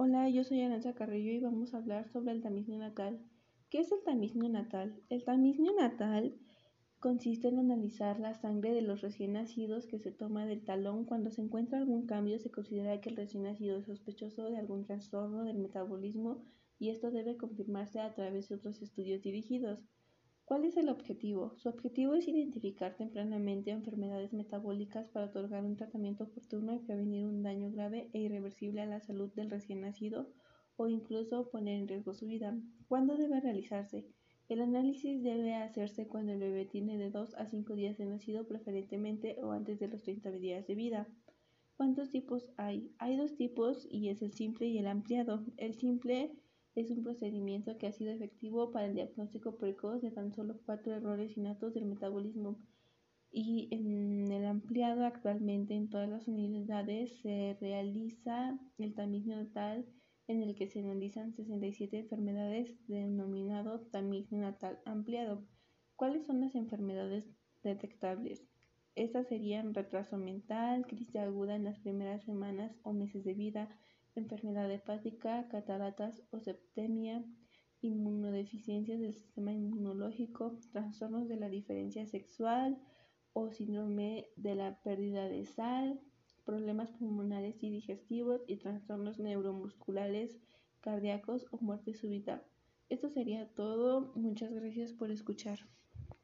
Hola, yo soy Aranza Carrillo y vamos a hablar sobre el tamiz natal. ¿Qué es el tamiz natal? El tamiz natal consiste en analizar la sangre de los recién nacidos que se toma del talón. Cuando se encuentra algún cambio, se considera que el recién nacido es sospechoso de algún trastorno del metabolismo y esto debe confirmarse a través de otros estudios dirigidos. ¿Cuál es el objetivo? Su objetivo es identificar tempranamente enfermedades metabólicas para otorgar un tratamiento oportuno y prevenir un daño grave e irreversible a la salud del recién nacido o incluso poner en riesgo su vida. ¿Cuándo debe realizarse? El análisis debe hacerse cuando el bebé tiene de 2 a 5 días de nacido preferentemente o antes de los 30 días de vida. ¿Cuántos tipos hay? Hay dos tipos y es el simple y el ampliado. El simple es un procedimiento que ha sido efectivo para el diagnóstico precoz de tan solo cuatro errores innatos del metabolismo y en el ampliado actualmente en todas las unidades se realiza el tamiz neonatal en el que se analizan 67 enfermedades denominado tamiz neonatal ampliado. ¿Cuáles son las enfermedades detectables? Estas serían retraso mental, crisis aguda en las primeras semanas o meses de vida, enfermedad hepática, cataratas o septemia, inmunodeficiencias del sistema inmunológico, trastornos de la diferencia sexual o síndrome de la pérdida de sal, problemas pulmonares y digestivos y trastornos neuromusculares, cardíacos o muerte súbita. Esto sería todo. Muchas gracias por escuchar.